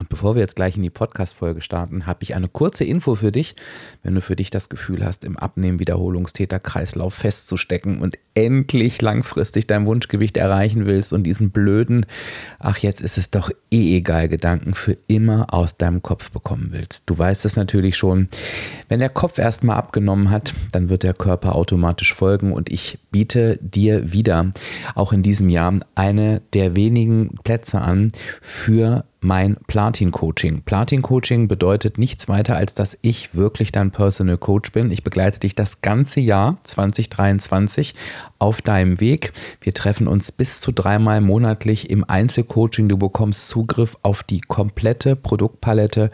Und bevor wir jetzt gleich in die Podcast-Folge starten, habe ich eine kurze Info für dich. Wenn du für dich das Gefühl hast, im Abnehmen-Wiederholungstäter-Kreislauf festzustecken und endlich langfristig dein Wunschgewicht erreichen willst und diesen blöden, ach jetzt ist es doch eh egal Gedanken für immer aus deinem Kopf bekommen willst. Du weißt es natürlich schon. Wenn der Kopf erstmal abgenommen hat, dann wird der Körper automatisch folgen und ich biete dir wieder, auch in diesem Jahr, eine der wenigen Plätze an für mein Platin-Coaching. Platin-Coaching bedeutet nichts weiter, als dass ich wirklich dein Personal Coach bin. Ich begleite dich das ganze Jahr 2023 auf deinem Weg. Wir treffen uns bis zu dreimal monatlich im Einzelcoaching. Du bekommst Zugriff auf die komplette Produktpalette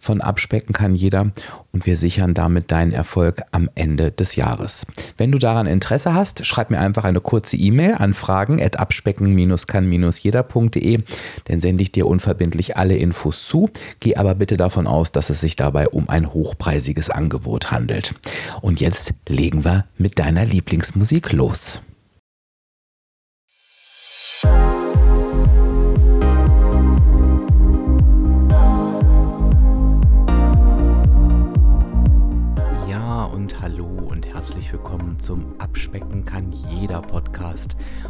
von Abspecken kann jeder und wir sichern damit deinen Erfolg am Ende des Jahres. Wenn du daran Interesse hast, schreib mir einfach eine kurze E-Mail an fragen@abspecken-kann-jeder.de, dann sende ich dir unverbindlich alle Infos zu. Geh aber bitte davon aus, dass es sich dabei um ein hochpreisiges Angebot handelt. Und jetzt legen wir mit deiner Lieblingsmusik los. zum Abspecken kann jeder Podcast.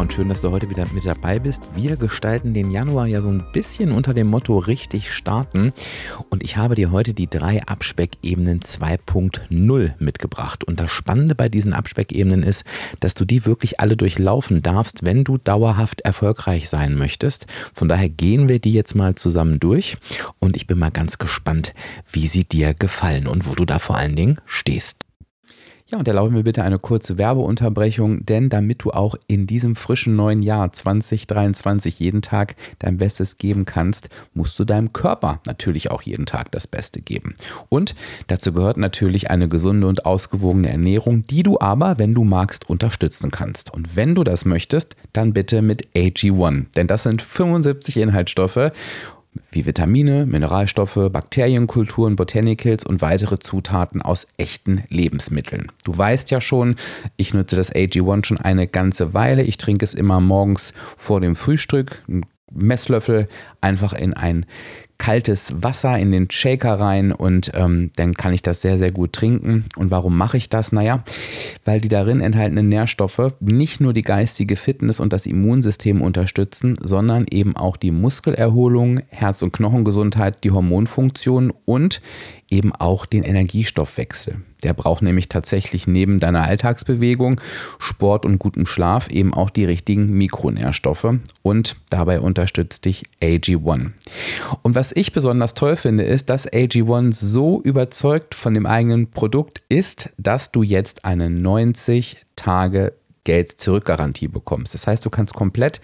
Und schön, dass du heute wieder mit dabei bist. Wir gestalten den Januar ja so ein bisschen unter dem Motto richtig starten und ich habe dir heute die drei Abspeckebenen 2.0 mitgebracht. Und das Spannende bei diesen Abspeckebenen ist, dass du die wirklich alle durchlaufen darfst, wenn du dauerhaft erfolgreich sein möchtest. Von daher gehen wir die jetzt mal zusammen durch und ich bin mal ganz gespannt, wie sie dir gefallen und wo du da vor allen Dingen stehst. Ja, und erlaube mir bitte eine kurze Werbeunterbrechung, denn damit du auch in diesem frischen neuen Jahr 2023 jeden Tag dein Bestes geben kannst, musst du deinem Körper natürlich auch jeden Tag das Beste geben. Und dazu gehört natürlich eine gesunde und ausgewogene Ernährung, die du aber, wenn du magst, unterstützen kannst. Und wenn du das möchtest, dann bitte mit AG1, denn das sind 75 Inhaltsstoffe wie Vitamine, Mineralstoffe, Bakterienkulturen, Botanicals und weitere Zutaten aus echten Lebensmitteln. Du weißt ja schon, ich nutze das AG1 schon eine ganze Weile. Ich trinke es immer morgens vor dem Frühstück. Ein Messlöffel einfach in ein kaltes Wasser in den Shaker rein und ähm, dann kann ich das sehr, sehr gut trinken. Und warum mache ich das? Naja, weil die darin enthaltenen Nährstoffe nicht nur die geistige Fitness und das Immunsystem unterstützen, sondern eben auch die Muskelerholung, Herz- und Knochengesundheit, die Hormonfunktion und eben auch den Energiestoffwechsel. Der braucht nämlich tatsächlich neben deiner Alltagsbewegung, Sport und gutem Schlaf eben auch die richtigen Mikronährstoffe und dabei unterstützt dich AG1. Und was ich besonders toll finde, ist, dass AG1 so überzeugt von dem eigenen Produkt ist, dass du jetzt eine 90 Tage Geld-Zurück-Garantie bekommst. Das heißt, du kannst komplett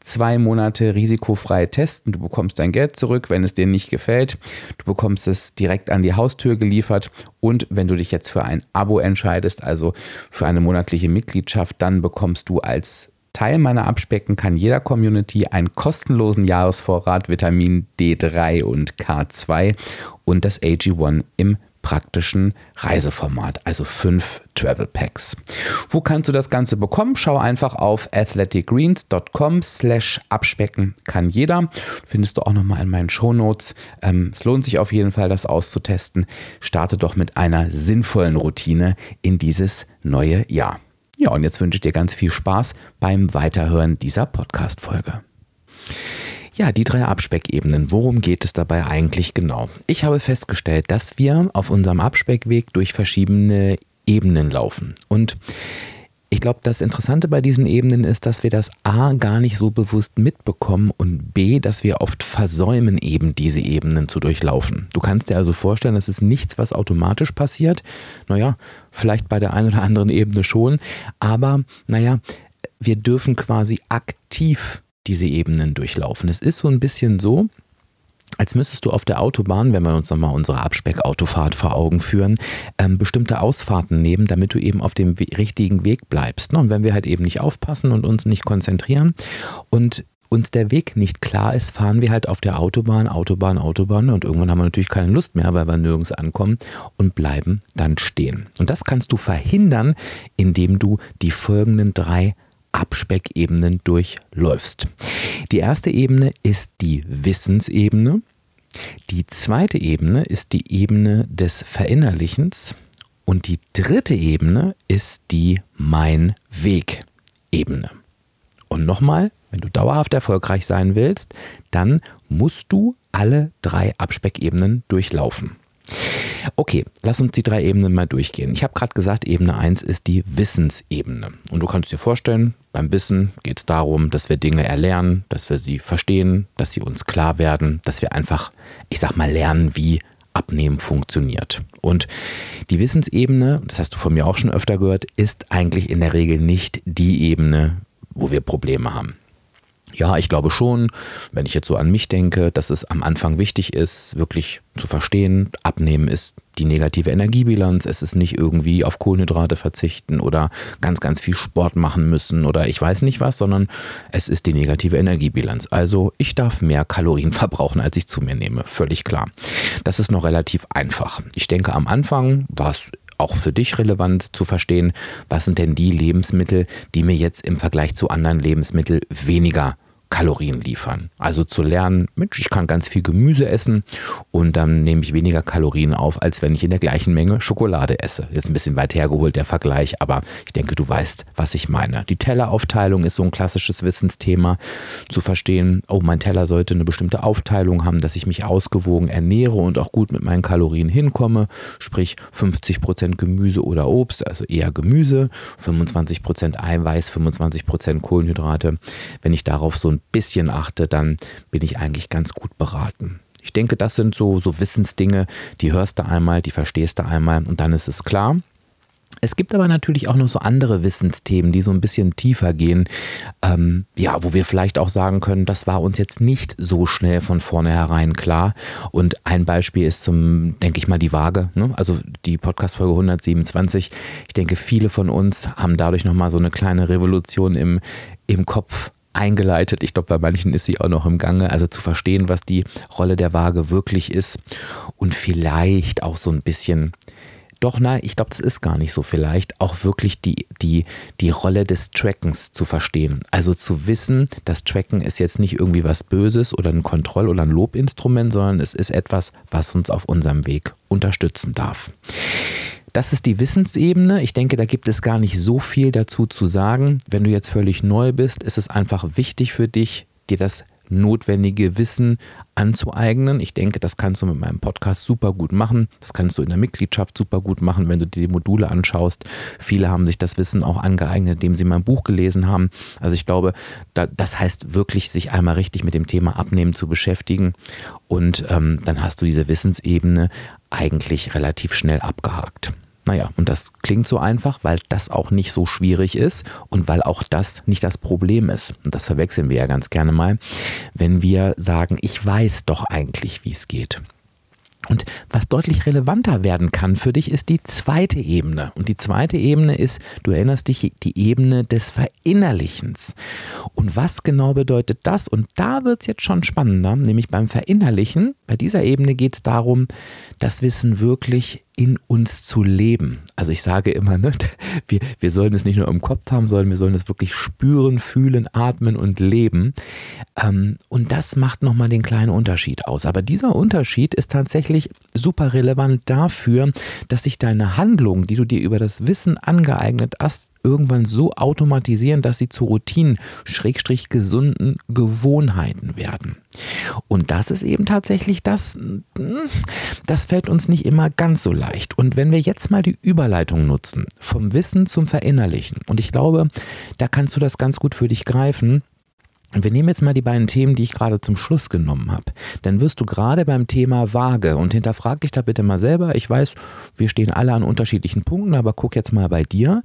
zwei Monate risikofrei testen. Du bekommst dein Geld zurück, wenn es dir nicht gefällt. Du bekommst es direkt an die Haustür geliefert. Und wenn du dich jetzt für ein Abo entscheidest, also für eine monatliche Mitgliedschaft, dann bekommst du als Teil meiner Abspecken kann jeder Community einen kostenlosen Jahresvorrat Vitamin D3 und K2 und das AG1 im praktischen Reiseformat, also fünf Travel Packs. Wo kannst du das Ganze bekommen? Schau einfach auf athleticgreens.com slash abspecken kann jeder. Findest du auch nochmal in meinen Shownotes. Ähm, es lohnt sich auf jeden Fall, das auszutesten. Starte doch mit einer sinnvollen Routine in dieses neue Jahr. Ja, und jetzt wünsche ich dir ganz viel Spaß beim Weiterhören dieser Podcast-Folge. Ja, die drei Abspeckebenen. Worum geht es dabei eigentlich genau? Ich habe festgestellt, dass wir auf unserem Abspeckweg durch verschiedene Ebenen laufen. Und ich glaube, das Interessante bei diesen Ebenen ist, dass wir das A gar nicht so bewusst mitbekommen und B, dass wir oft versäumen, eben diese Ebenen zu durchlaufen. Du kannst dir also vorstellen, das ist nichts, was automatisch passiert. Naja, vielleicht bei der einen oder anderen Ebene schon, aber naja, wir dürfen quasi aktiv diese Ebenen durchlaufen. Es ist so ein bisschen so, als müsstest du auf der Autobahn, wenn wir uns nochmal unsere Abspeck-Autofahrt vor Augen führen, ähm, bestimmte Ausfahrten nehmen, damit du eben auf dem richtigen Weg bleibst. Ne? Und wenn wir halt eben nicht aufpassen und uns nicht konzentrieren und uns der Weg nicht klar ist, fahren wir halt auf der Autobahn, Autobahn, Autobahn und irgendwann haben wir natürlich keine Lust mehr, weil wir nirgends ankommen und bleiben dann stehen. Und das kannst du verhindern, indem du die folgenden drei Abspeckebenen durchläufst. Die erste Ebene ist die Wissensebene. Die zweite Ebene ist die Ebene des Verinnerlichens. Und die dritte Ebene ist die Mein Weg-Ebene. Und nochmal, wenn du dauerhaft erfolgreich sein willst, dann musst du alle drei Abspeckebenen durchlaufen. Okay, lass uns die drei Ebenen mal durchgehen. Ich habe gerade gesagt, Ebene 1 ist die Wissensebene. Und du kannst dir vorstellen, beim Wissen geht es darum, dass wir Dinge erlernen, dass wir sie verstehen, dass sie uns klar werden, dass wir einfach, ich sag mal, lernen, wie Abnehmen funktioniert. Und die Wissensebene, das hast du von mir auch schon öfter gehört, ist eigentlich in der Regel nicht die Ebene, wo wir Probleme haben. Ja, ich glaube schon, wenn ich jetzt so an mich denke, dass es am Anfang wichtig ist, wirklich zu verstehen, abnehmen ist die negative Energiebilanz, es ist nicht irgendwie auf Kohlenhydrate verzichten oder ganz, ganz viel Sport machen müssen oder ich weiß nicht was, sondern es ist die negative Energiebilanz. Also ich darf mehr Kalorien verbrauchen, als ich zu mir nehme, völlig klar. Das ist noch relativ einfach. Ich denke, am Anfang war es auch für dich relevant zu verstehen, was sind denn die Lebensmittel, die mir jetzt im Vergleich zu anderen Lebensmitteln weniger Kalorien liefern. Also zu lernen, Mensch, ich kann ganz viel Gemüse essen und dann nehme ich weniger Kalorien auf, als wenn ich in der gleichen Menge Schokolade esse. Jetzt ein bisschen weit hergeholt der Vergleich, aber ich denke, du weißt, was ich meine. Die Telleraufteilung ist so ein klassisches Wissensthema. Zu verstehen, oh, mein Teller sollte eine bestimmte Aufteilung haben, dass ich mich ausgewogen ernähre und auch gut mit meinen Kalorien hinkomme. Sprich 50 Prozent Gemüse oder Obst, also eher Gemüse, 25 Prozent Eiweiß, 25 Prozent Kohlenhydrate. Wenn ich darauf so ein bisschen achte, dann bin ich eigentlich ganz gut beraten. Ich denke, das sind so, so Wissensdinge, die hörst du einmal, die verstehst du einmal und dann ist es klar. Es gibt aber natürlich auch noch so andere Wissensthemen, die so ein bisschen tiefer gehen, ähm, ja, wo wir vielleicht auch sagen können, das war uns jetzt nicht so schnell von vornherein klar. Und ein Beispiel ist zum, denke ich mal, die Waage. Ne? Also die Podcast-Folge 127. Ich denke, viele von uns haben dadurch nochmal so eine kleine Revolution im, im Kopf eingeleitet. Ich glaube, bei manchen ist sie auch noch im Gange. Also zu verstehen, was die Rolle der Waage wirklich ist und vielleicht auch so ein bisschen doch, nein, ich glaube, das ist gar nicht so vielleicht, auch wirklich die, die, die Rolle des Trackens zu verstehen. Also zu wissen, das Tracken ist jetzt nicht irgendwie was Böses oder ein Kontroll- oder ein Lobinstrument, sondern es ist etwas, was uns auf unserem Weg unterstützen darf. Das ist die Wissensebene. Ich denke, da gibt es gar nicht so viel dazu zu sagen. Wenn du jetzt völlig neu bist, ist es einfach wichtig für dich, dir das notwendige Wissen anzueignen. Ich denke, das kannst du mit meinem Podcast super gut machen. Das kannst du in der Mitgliedschaft super gut machen, wenn du dir die Module anschaust. Viele haben sich das Wissen auch angeeignet, indem sie mein Buch gelesen haben. Also ich glaube, das heißt wirklich, sich einmal richtig mit dem Thema Abnehmen zu beschäftigen. Und ähm, dann hast du diese Wissensebene eigentlich relativ schnell abgehakt. Naja, und das klingt so einfach, weil das auch nicht so schwierig ist und weil auch das nicht das Problem ist. Und das verwechseln wir ja ganz gerne mal, wenn wir sagen, ich weiß doch eigentlich, wie es geht. Und was deutlich relevanter werden kann für dich, ist die zweite Ebene. Und die zweite Ebene ist, du erinnerst dich, die Ebene des Verinnerlichens. Und was genau bedeutet das? Und da wird es jetzt schon spannender, nämlich beim Verinnerlichen. Bei dieser Ebene geht es darum, das Wissen wirklich in uns zu leben. Also ich sage immer, ne, wir, wir sollen es nicht nur im Kopf haben, sondern wir sollen es wirklich spüren, fühlen, atmen und leben. Ähm, und das macht nochmal den kleinen Unterschied aus. Aber dieser Unterschied ist tatsächlich super relevant dafür, dass sich deine Handlung, die du dir über das Wissen angeeignet hast, irgendwann so automatisieren, dass sie zu Routinen, Schrägstrich gesunden Gewohnheiten werden. Und das ist eben tatsächlich das, hm, das fällt uns nicht immer ganz so leicht. Und wenn wir jetzt mal die Überleitung nutzen, vom Wissen zum Verinnerlichen, und ich glaube, da kannst du das ganz gut für dich greifen, wir nehmen jetzt mal die beiden Themen, die ich gerade zum Schluss genommen habe. Dann wirst du gerade beim Thema Waage und hinterfrag dich da bitte mal selber. Ich weiß, wir stehen alle an unterschiedlichen Punkten, aber guck jetzt mal bei dir.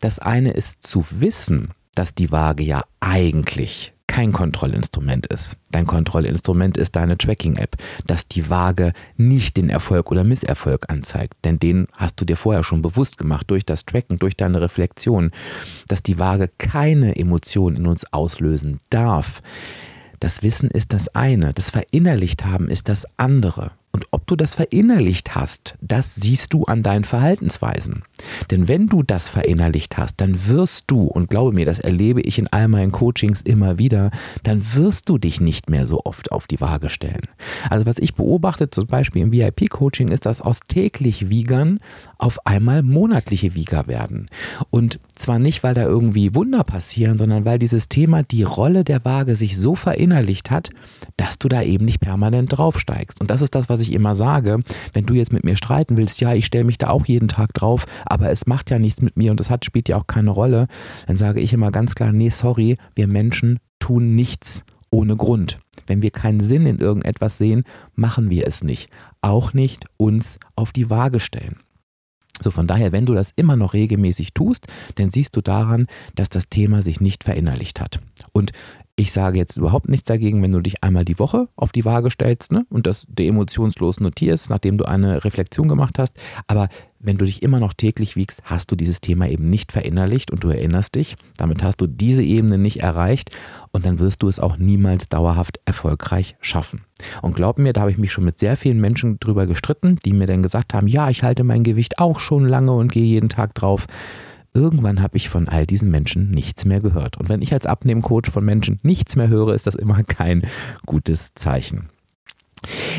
Das eine ist zu wissen, dass die Waage ja eigentlich kein Kontrollinstrument ist. Dein Kontrollinstrument ist deine Tracking-App, dass die Waage nicht den Erfolg oder Misserfolg anzeigt, denn den hast du dir vorher schon bewusst gemacht durch das Tracken, durch deine Reflexion, dass die Waage keine Emotionen in uns auslösen darf. Das Wissen ist das eine, das Verinnerlicht haben ist das andere. Und ob du das verinnerlicht hast, das siehst du an deinen Verhaltensweisen. Denn wenn du das verinnerlicht hast, dann wirst du, und glaube mir, das erlebe ich in all meinen Coachings immer wieder, dann wirst du dich nicht mehr so oft auf die Waage stellen. Also was ich beobachte, zum Beispiel im VIP-Coaching, ist, dass aus täglich Wiegern auf einmal monatliche Wieger werden. Und zwar nicht, weil da irgendwie Wunder passieren, sondern weil dieses Thema die Rolle der Waage sich so verinnerlicht hat, dass du da eben nicht permanent draufsteigst. Und das ist das, was ich immer sage. Wenn du jetzt mit mir streiten willst, ja, ich stelle mich da auch jeden Tag drauf, aber es macht ja nichts mit mir und es hat, spielt ja auch keine Rolle, dann sage ich immer ganz klar, nee, sorry, wir Menschen tun nichts ohne Grund. Wenn wir keinen Sinn in irgendetwas sehen, machen wir es nicht. Auch nicht uns auf die Waage stellen. So, von daher, wenn du das immer noch regelmäßig tust, dann siehst du daran, dass das Thema sich nicht verinnerlicht hat. Und ich sage jetzt überhaupt nichts dagegen, wenn du dich einmal die Woche auf die Waage stellst ne, und das emotionslos notierst, nachdem du eine Reflexion gemacht hast. Aber wenn du dich immer noch täglich wiegst, hast du dieses Thema eben nicht verinnerlicht und du erinnerst dich. Damit hast du diese Ebene nicht erreicht und dann wirst du es auch niemals dauerhaft erfolgreich schaffen. Und glaub mir, da habe ich mich schon mit sehr vielen Menschen drüber gestritten, die mir dann gesagt haben, ja, ich halte mein Gewicht auch schon lange und gehe jeden Tag drauf irgendwann habe ich von all diesen Menschen nichts mehr gehört. Und wenn ich als Abnehmcoach von Menschen nichts mehr höre, ist das immer kein gutes Zeichen.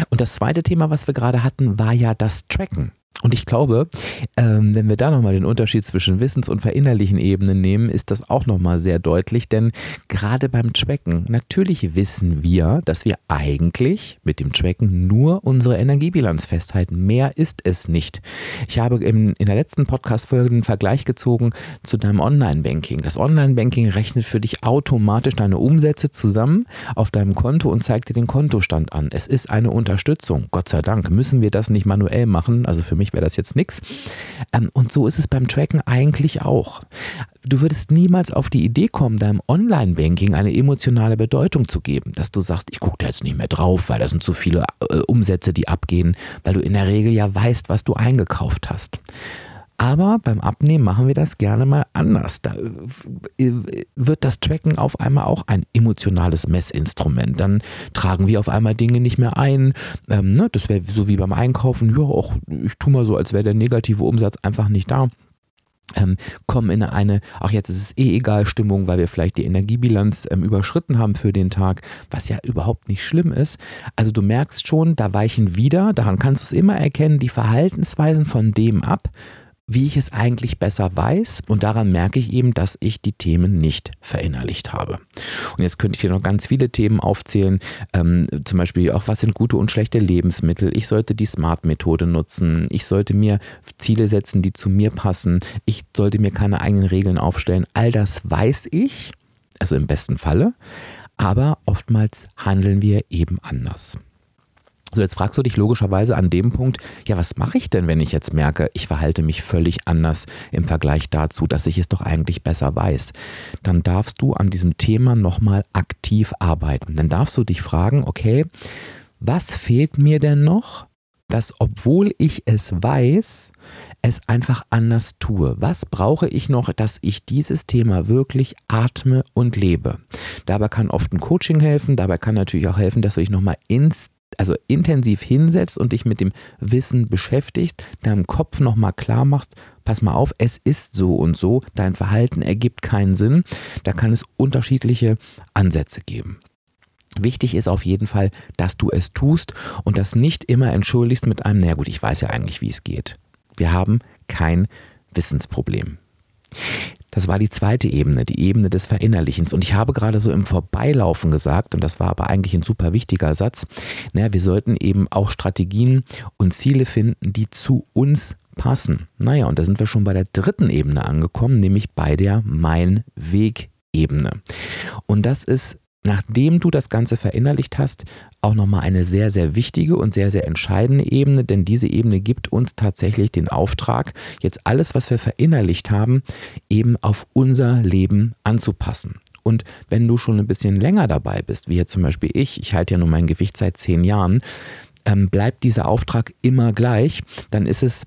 Und das zweite Thema, was wir gerade hatten, war ja das Tracken. Und ich glaube, ähm, wenn wir da nochmal den Unterschied zwischen Wissens- und verinnerlichen Ebenen nehmen, ist das auch nochmal sehr deutlich, denn gerade beim Tracken, natürlich wissen wir, dass wir eigentlich mit dem Tracken nur unsere Energiebilanz festhalten. Mehr ist es nicht. Ich habe in, in der letzten Podcast-Folge einen Vergleich gezogen zu deinem Online-Banking. Das Online-Banking rechnet für dich automatisch deine Umsätze zusammen auf deinem Konto und zeigt dir den Kontostand an. Es ist eine Unterstützung. Gott sei Dank müssen wir das nicht manuell machen. Also für mich mich wäre das jetzt nichts. Ähm, und so ist es beim Tracken eigentlich auch. Du würdest niemals auf die Idee kommen, deinem Online-Banking eine emotionale Bedeutung zu geben, dass du sagst, ich gucke da jetzt nicht mehr drauf, weil da sind zu viele äh, Umsätze, die abgehen, weil du in der Regel ja weißt, was du eingekauft hast. Aber beim Abnehmen machen wir das gerne mal anders. Da äh, wird das Tracken auf einmal auch ein emotionales Messinstrument. Dann tragen wir auf einmal Dinge nicht mehr ein. Ähm, ne? Das wäre so wie beim Einkaufen. Ja, auch, ich tue mal so, als wäre der negative Umsatz einfach nicht da. Ähm, kommen in eine, auch jetzt ist es eh egal, Stimmung, weil wir vielleicht die Energiebilanz ähm, überschritten haben für den Tag, was ja überhaupt nicht schlimm ist. Also du merkst schon, da weichen wieder, daran kannst du es immer erkennen, die Verhaltensweisen von dem ab, wie ich es eigentlich besser weiß. Und daran merke ich eben, dass ich die Themen nicht verinnerlicht habe. Und jetzt könnte ich dir noch ganz viele Themen aufzählen. Ähm, zum Beispiel auch, was sind gute und schlechte Lebensmittel? Ich sollte die Smart-Methode nutzen. Ich sollte mir Ziele setzen, die zu mir passen. Ich sollte mir keine eigenen Regeln aufstellen. All das weiß ich, also im besten Falle. Aber oftmals handeln wir eben anders. So, jetzt fragst du dich logischerweise an dem Punkt, ja, was mache ich denn, wenn ich jetzt merke, ich verhalte mich völlig anders im Vergleich dazu, dass ich es doch eigentlich besser weiß? Dann darfst du an diesem Thema nochmal aktiv arbeiten. Dann darfst du dich fragen, okay, was fehlt mir denn noch, dass obwohl ich es weiß, es einfach anders tue. Was brauche ich noch, dass ich dieses Thema wirklich atme und lebe? Dabei kann oft ein Coaching helfen, dabei kann natürlich auch helfen, dass du dich nochmal ins also intensiv hinsetzt und dich mit dem Wissen beschäftigst, deinem Kopf nochmal klar machst, pass mal auf, es ist so und so, dein Verhalten ergibt keinen Sinn, da kann es unterschiedliche Ansätze geben. Wichtig ist auf jeden Fall, dass du es tust und das nicht immer entschuldigst mit einem, naja gut, ich weiß ja eigentlich, wie es geht. Wir haben kein Wissensproblem. Das war die zweite Ebene, die Ebene des Verinnerlichens. Und ich habe gerade so im Vorbeilaufen gesagt, und das war aber eigentlich ein super wichtiger Satz, naja, wir sollten eben auch Strategien und Ziele finden, die zu uns passen. Naja, und da sind wir schon bei der dritten Ebene angekommen, nämlich bei der Mein Weg-Ebene. Und das ist nachdem du das Ganze verinnerlicht hast, auch nochmal eine sehr, sehr wichtige und sehr, sehr entscheidende Ebene, denn diese Ebene gibt uns tatsächlich den Auftrag, jetzt alles, was wir verinnerlicht haben, eben auf unser Leben anzupassen. Und wenn du schon ein bisschen länger dabei bist, wie jetzt zum Beispiel ich, ich halte ja nur mein Gewicht seit zehn Jahren, ähm, bleibt dieser Auftrag immer gleich, dann ist es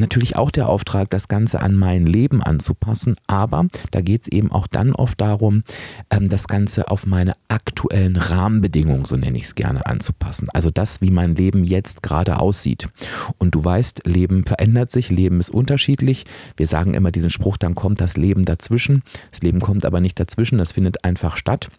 natürlich auch der Auftrag, das Ganze an mein Leben anzupassen, aber da geht es eben auch dann oft darum, ähm, das Ganze auf meine aktuellen Rahmenbedingungen, so nenne ich es gerne, anzupassen. Also das, wie mein Leben jetzt gerade aussieht. Und du weißt, Leben verändert sich, Leben ist unterschiedlich. Wir sagen immer diesen Spruch, dann kommt das Leben dazwischen. Das Leben kommt aber nicht dazwischen, das findet einfach statt.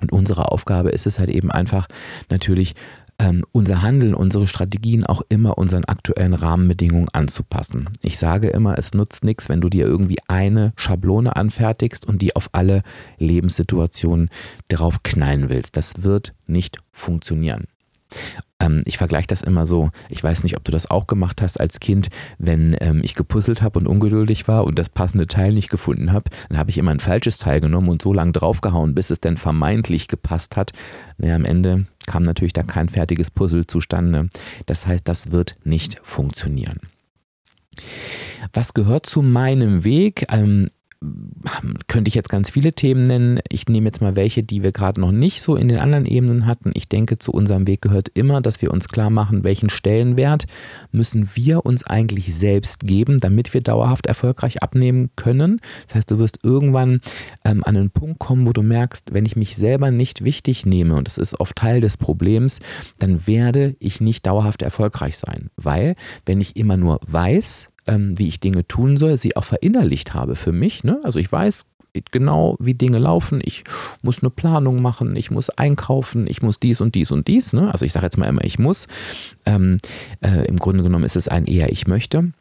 Und unsere Aufgabe ist es halt eben einfach natürlich ähm, unser Handeln, unsere Strategien auch immer unseren aktuellen Rahmenbedingungen anzupassen. Ich sage immer, es nutzt nichts, wenn du dir irgendwie eine Schablone anfertigst und die auf alle Lebenssituationen darauf knallen willst. Das wird nicht funktionieren. Ähm, ich vergleiche das immer so. Ich weiß nicht, ob du das auch gemacht hast als Kind, wenn ähm, ich gepuzzelt habe und ungeduldig war und das passende Teil nicht gefunden habe, dann habe ich immer ein falsches Teil genommen und so lange draufgehauen, bis es dann vermeintlich gepasst hat. Naja, am Ende kam natürlich da kein fertiges Puzzle zustande. Das heißt, das wird nicht funktionieren. Was gehört zu meinem Weg? Ähm, könnte ich jetzt ganz viele Themen nennen. Ich nehme jetzt mal welche, die wir gerade noch nicht so in den anderen Ebenen hatten. Ich denke, zu unserem Weg gehört immer, dass wir uns klar machen, welchen Stellenwert müssen wir uns eigentlich selbst geben, damit wir dauerhaft erfolgreich abnehmen können. Das heißt, du wirst irgendwann ähm, an einen Punkt kommen, wo du merkst, wenn ich mich selber nicht wichtig nehme, und das ist oft Teil des Problems, dann werde ich nicht dauerhaft erfolgreich sein. Weil, wenn ich immer nur weiß, ähm, wie ich Dinge tun soll, sie auch verinnerlicht habe für mich. Ne? Also ich weiß genau, wie Dinge laufen. Ich muss eine Planung machen, ich muss einkaufen, ich muss dies und dies und dies. Ne? Also ich sage jetzt mal immer, ich muss. Ähm, äh, Im Grunde genommen ist es ein eher ich möchte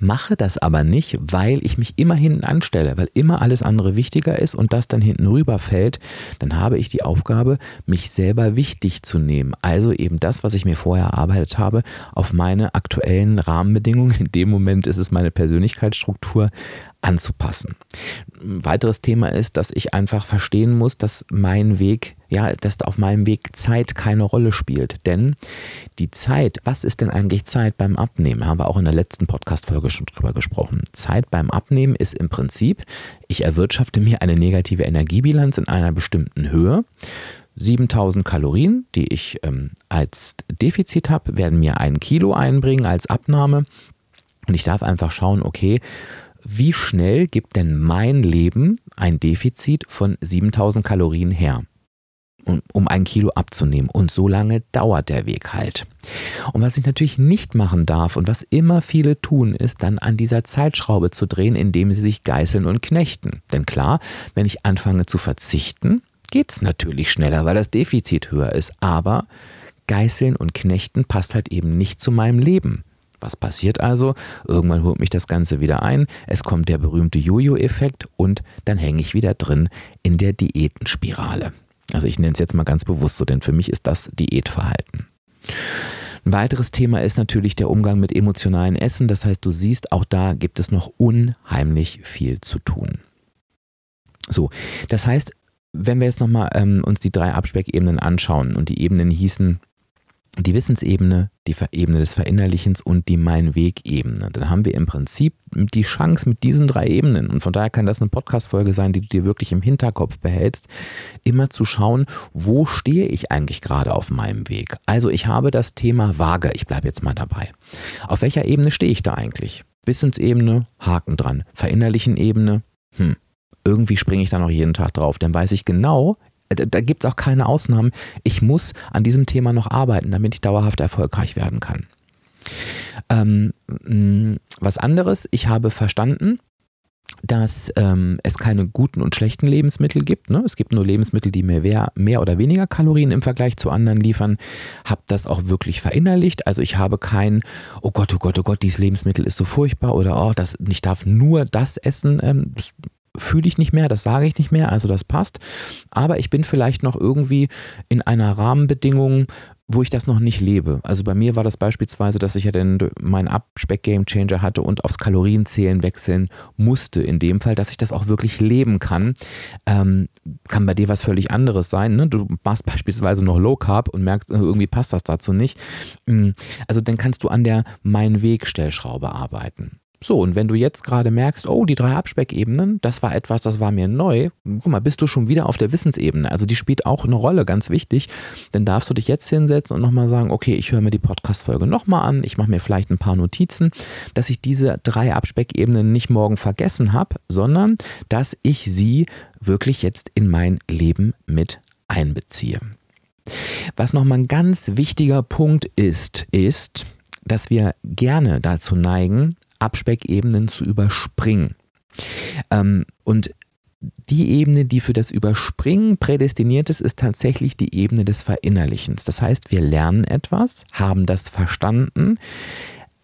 mache das aber nicht, weil ich mich immer hinten anstelle, weil immer alles andere wichtiger ist und das dann hinten rüberfällt, dann habe ich die Aufgabe, mich selber wichtig zu nehmen. Also eben das, was ich mir vorher erarbeitet habe, auf meine aktuellen Rahmenbedingungen. In dem Moment ist es meine Persönlichkeitsstruktur anzupassen. Ein weiteres Thema ist, dass ich einfach verstehen muss, dass mein Weg, ja, dass auf meinem Weg Zeit keine Rolle spielt. Denn die Zeit, was ist denn eigentlich Zeit beim Abnehmen? Haben wir auch in der letzten Podcast-Folge schon drüber gesprochen. Zeit beim Abnehmen ist im Prinzip, ich erwirtschafte mir eine negative Energiebilanz in einer bestimmten Höhe. 7000 Kalorien, die ich ähm, als Defizit habe, werden mir ein Kilo einbringen als Abnahme. Und ich darf einfach schauen, okay, wie schnell gibt denn mein Leben ein Defizit von 7000 Kalorien her? um ein Kilo abzunehmen. Und so lange dauert der Weg halt. Und was ich natürlich nicht machen darf und was immer viele tun, ist dann an dieser Zeitschraube zu drehen, indem sie sich geißeln und knechten. Denn klar, wenn ich anfange zu verzichten, geht es natürlich schneller, weil das Defizit höher ist. Aber geißeln und knechten passt halt eben nicht zu meinem Leben. Was passiert also? Irgendwann holt mich das Ganze wieder ein, es kommt der berühmte Jojo-Effekt und dann hänge ich wieder drin in der Diätenspirale. Also ich nenne es jetzt mal ganz bewusst so, denn für mich ist das Diätverhalten. Ein weiteres Thema ist natürlich der Umgang mit emotionalen Essen. Das heißt, du siehst, auch da gibt es noch unheimlich viel zu tun. So, das heißt, wenn wir jetzt nochmal ähm, uns die drei Abspeckebenen anschauen und die Ebenen hießen die Wissensebene, die Ebene des Verinnerlichens und die Mein-Weg-Ebene. Dann haben wir im Prinzip die Chance mit diesen drei Ebenen, und von daher kann das eine Podcast-Folge sein, die du dir wirklich im Hinterkopf behältst, immer zu schauen, wo stehe ich eigentlich gerade auf meinem Weg. Also ich habe das Thema Waage, ich bleibe jetzt mal dabei. Auf welcher Ebene stehe ich da eigentlich? Wissensebene, Haken dran. Verinnerlichen Ebene, hm, irgendwie springe ich da noch jeden Tag drauf. Dann weiß ich genau, da gibt es auch keine Ausnahmen. Ich muss an diesem Thema noch arbeiten, damit ich dauerhaft erfolgreich werden kann. Ähm, was anderes, ich habe verstanden, dass ähm, es keine guten und schlechten Lebensmittel gibt. Ne? Es gibt nur Lebensmittel, die mir mehr oder weniger Kalorien im Vergleich zu anderen liefern. Habe das auch wirklich verinnerlicht. Also ich habe kein, oh Gott, oh Gott, oh Gott, dieses Lebensmittel ist so furchtbar oder oh, das, ich darf nur das essen. Ähm, das fühle ich nicht mehr, das sage ich nicht mehr, also das passt. Aber ich bin vielleicht noch irgendwie in einer Rahmenbedingung, wo ich das noch nicht lebe. Also bei mir war das beispielsweise, dass ich ja dann meinen Abspeck-Game-Changer hatte und aufs Kalorienzählen wechseln musste. In dem Fall, dass ich das auch wirklich leben kann. Ähm, kann bei dir was völlig anderes sein. Ne? Du machst beispielsweise noch Low Carb und merkst, äh, irgendwie passt das dazu nicht. Mm, also dann kannst du an der Mein Weg-Stellschraube arbeiten. So, und wenn du jetzt gerade merkst, oh, die drei Abspeckebenen, das war etwas, das war mir neu, guck mal, bist du schon wieder auf der Wissensebene. Also die spielt auch eine Rolle, ganz wichtig. Dann darfst du dich jetzt hinsetzen und nochmal sagen, okay, ich höre mir die Podcast-Folge nochmal an, ich mache mir vielleicht ein paar Notizen, dass ich diese drei Abspeckebenen nicht morgen vergessen habe, sondern dass ich sie wirklich jetzt in mein Leben mit einbeziehe. Was nochmal ein ganz wichtiger Punkt ist, ist, dass wir gerne dazu neigen, Abspeckebenen zu überspringen. Ähm, und die Ebene, die für das Überspringen prädestiniert ist, ist tatsächlich die Ebene des Verinnerlichens. Das heißt, wir lernen etwas, haben das verstanden.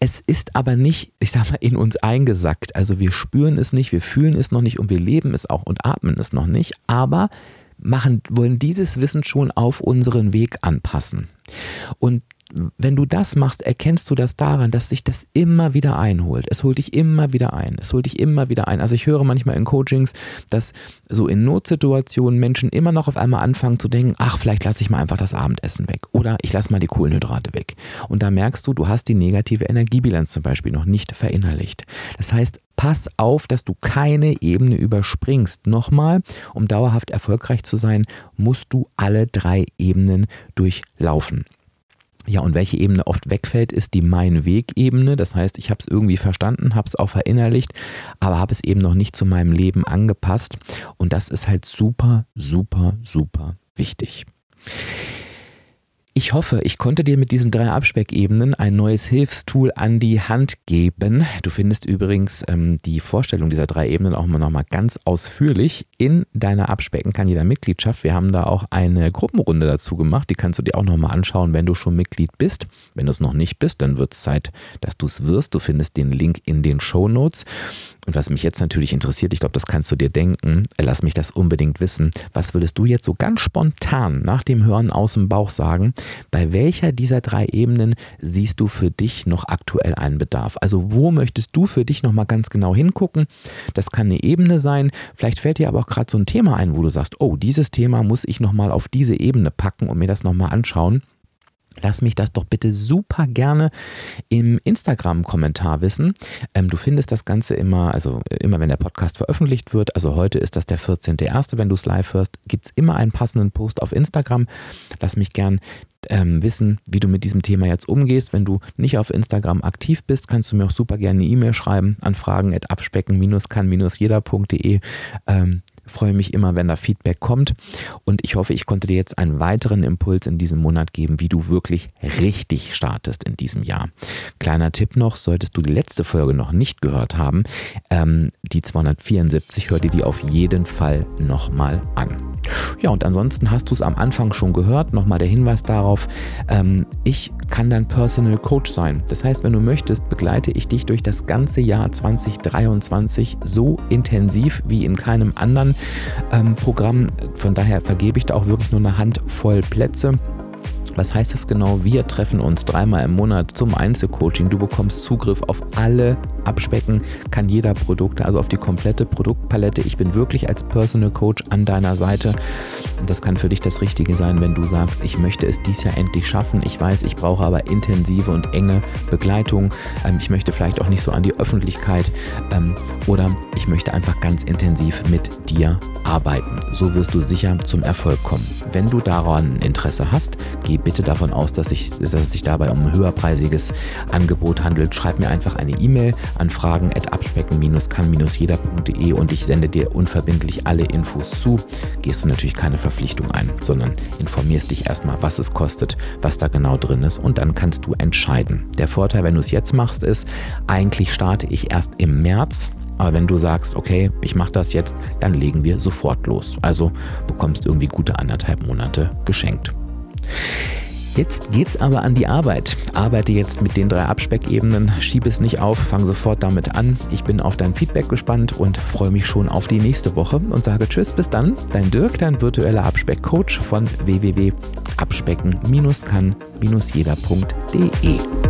Es ist aber nicht, ich sag mal, in uns eingesackt. Also wir spüren es nicht, wir fühlen es noch nicht und wir leben es auch und atmen es noch nicht, aber machen, wollen dieses Wissen schon auf unseren Weg anpassen. Und wenn du das machst, erkennst du das daran, dass sich das immer wieder einholt. Es holt dich immer wieder ein. Es holt dich immer wieder ein. Also ich höre manchmal in Coachings, dass so in Notsituationen Menschen immer noch auf einmal anfangen zu denken, ach, vielleicht lasse ich mal einfach das Abendessen weg oder ich lasse mal die Kohlenhydrate weg. Und da merkst du, du hast die negative Energiebilanz zum Beispiel noch nicht verinnerlicht. Das heißt, pass auf, dass du keine Ebene überspringst. Nochmal, um dauerhaft erfolgreich zu sein, musst du alle drei Ebenen durchlaufen. Ja, und welche Ebene oft wegfällt, ist die Mein-Weg-Ebene. Das heißt, ich habe es irgendwie verstanden, habe es auch verinnerlicht, aber habe es eben noch nicht zu meinem Leben angepasst. Und das ist halt super, super, super wichtig. Ich hoffe, ich konnte dir mit diesen drei Abspeckebenen ein neues Hilfstool an die Hand geben. Du findest übrigens ähm, die Vorstellung dieser drei Ebenen auch mal nochmal ganz ausführlich in deiner Abspecken kann jeder Mitgliedschaft. Wir haben da auch eine Gruppenrunde dazu gemacht. Die kannst du dir auch nochmal anschauen, wenn du schon Mitglied bist. Wenn du es noch nicht bist, dann wird es Zeit, dass du es wirst. Du findest den Link in den Show Notes. Und was mich jetzt natürlich interessiert, ich glaube, das kannst du dir denken, lass mich das unbedingt wissen. Was würdest du jetzt so ganz spontan nach dem Hören aus dem Bauch sagen? Bei welcher dieser drei Ebenen siehst du für dich noch aktuell einen Bedarf? Also wo möchtest du für dich nochmal ganz genau hingucken? Das kann eine Ebene sein. Vielleicht fällt dir aber auch gerade so ein Thema ein, wo du sagst, oh, dieses Thema muss ich nochmal auf diese Ebene packen und mir das nochmal anschauen. Lass mich das doch bitte super gerne im Instagram-Kommentar wissen. Ähm, du findest das Ganze immer, also immer wenn der Podcast veröffentlicht wird, also heute ist das der 14.01., wenn du es live hörst, gibt es immer einen passenden Post auf Instagram. Lass mich gern ähm, wissen, wie du mit diesem Thema jetzt umgehst. Wenn du nicht auf Instagram aktiv bist, kannst du mir auch super gerne eine E-Mail schreiben an fragen.abspecken-kann-jeder.de. Ähm, freue mich immer, wenn da Feedback kommt. Und ich hoffe, ich konnte dir jetzt einen weiteren Impuls in diesem Monat geben, wie du wirklich richtig startest in diesem Jahr. Kleiner Tipp noch, solltest du die letzte Folge noch nicht gehört haben, ähm, die 274, hör dir die auf jeden Fall nochmal an. Ja, und ansonsten hast du es am Anfang schon gehört. Nochmal der Hinweis darauf, ähm, ich kann dein Personal Coach sein. Das heißt, wenn du möchtest, begleite ich dich durch das ganze Jahr 2023 so intensiv wie in keinem anderen ähm, Programm. Von daher vergebe ich da auch wirklich nur eine Handvoll Plätze. Was heißt das genau? Wir treffen uns dreimal im Monat zum Einzelcoaching. Du bekommst Zugriff auf alle Abspecken, kann jeder Produkte, also auf die komplette Produktpalette. Ich bin wirklich als Personal Coach an deiner Seite. Das kann für dich das Richtige sein, wenn du sagst, ich möchte es dies Jahr endlich schaffen. Ich weiß, ich brauche aber intensive und enge Begleitung. Ähm, ich möchte vielleicht auch nicht so an die Öffentlichkeit ähm, oder ich möchte einfach ganz intensiv mit dir arbeiten. So wirst du sicher zum Erfolg kommen. Wenn du daran Interesse hast, geh bitte davon aus, dass, ich, dass es sich dabei um ein höherpreisiges Angebot handelt. Schreib mir einfach eine E-Mail an fragen.abspecken-kann-jeder.de und ich sende dir unverbindlich alle Infos zu. Gehst du natürlich keine Verpflichtung ein, sondern informierst dich erstmal, was es kostet, was da genau drin ist und dann kannst du entscheiden. Der Vorteil, wenn du es jetzt machst, ist, eigentlich starte ich erst im März aber wenn du sagst, okay, ich mache das jetzt, dann legen wir sofort los. Also bekommst irgendwie gute anderthalb Monate geschenkt. Jetzt geht's aber an die Arbeit. Arbeite jetzt mit den drei Abspeckebenen, schiebe es nicht auf, fang sofort damit an. Ich bin auf dein Feedback gespannt und freue mich schon auf die nächste Woche und sage Tschüss, bis dann. Dein Dirk, dein virtueller Abspeckcoach von www.abspecken-kann-jeder.de.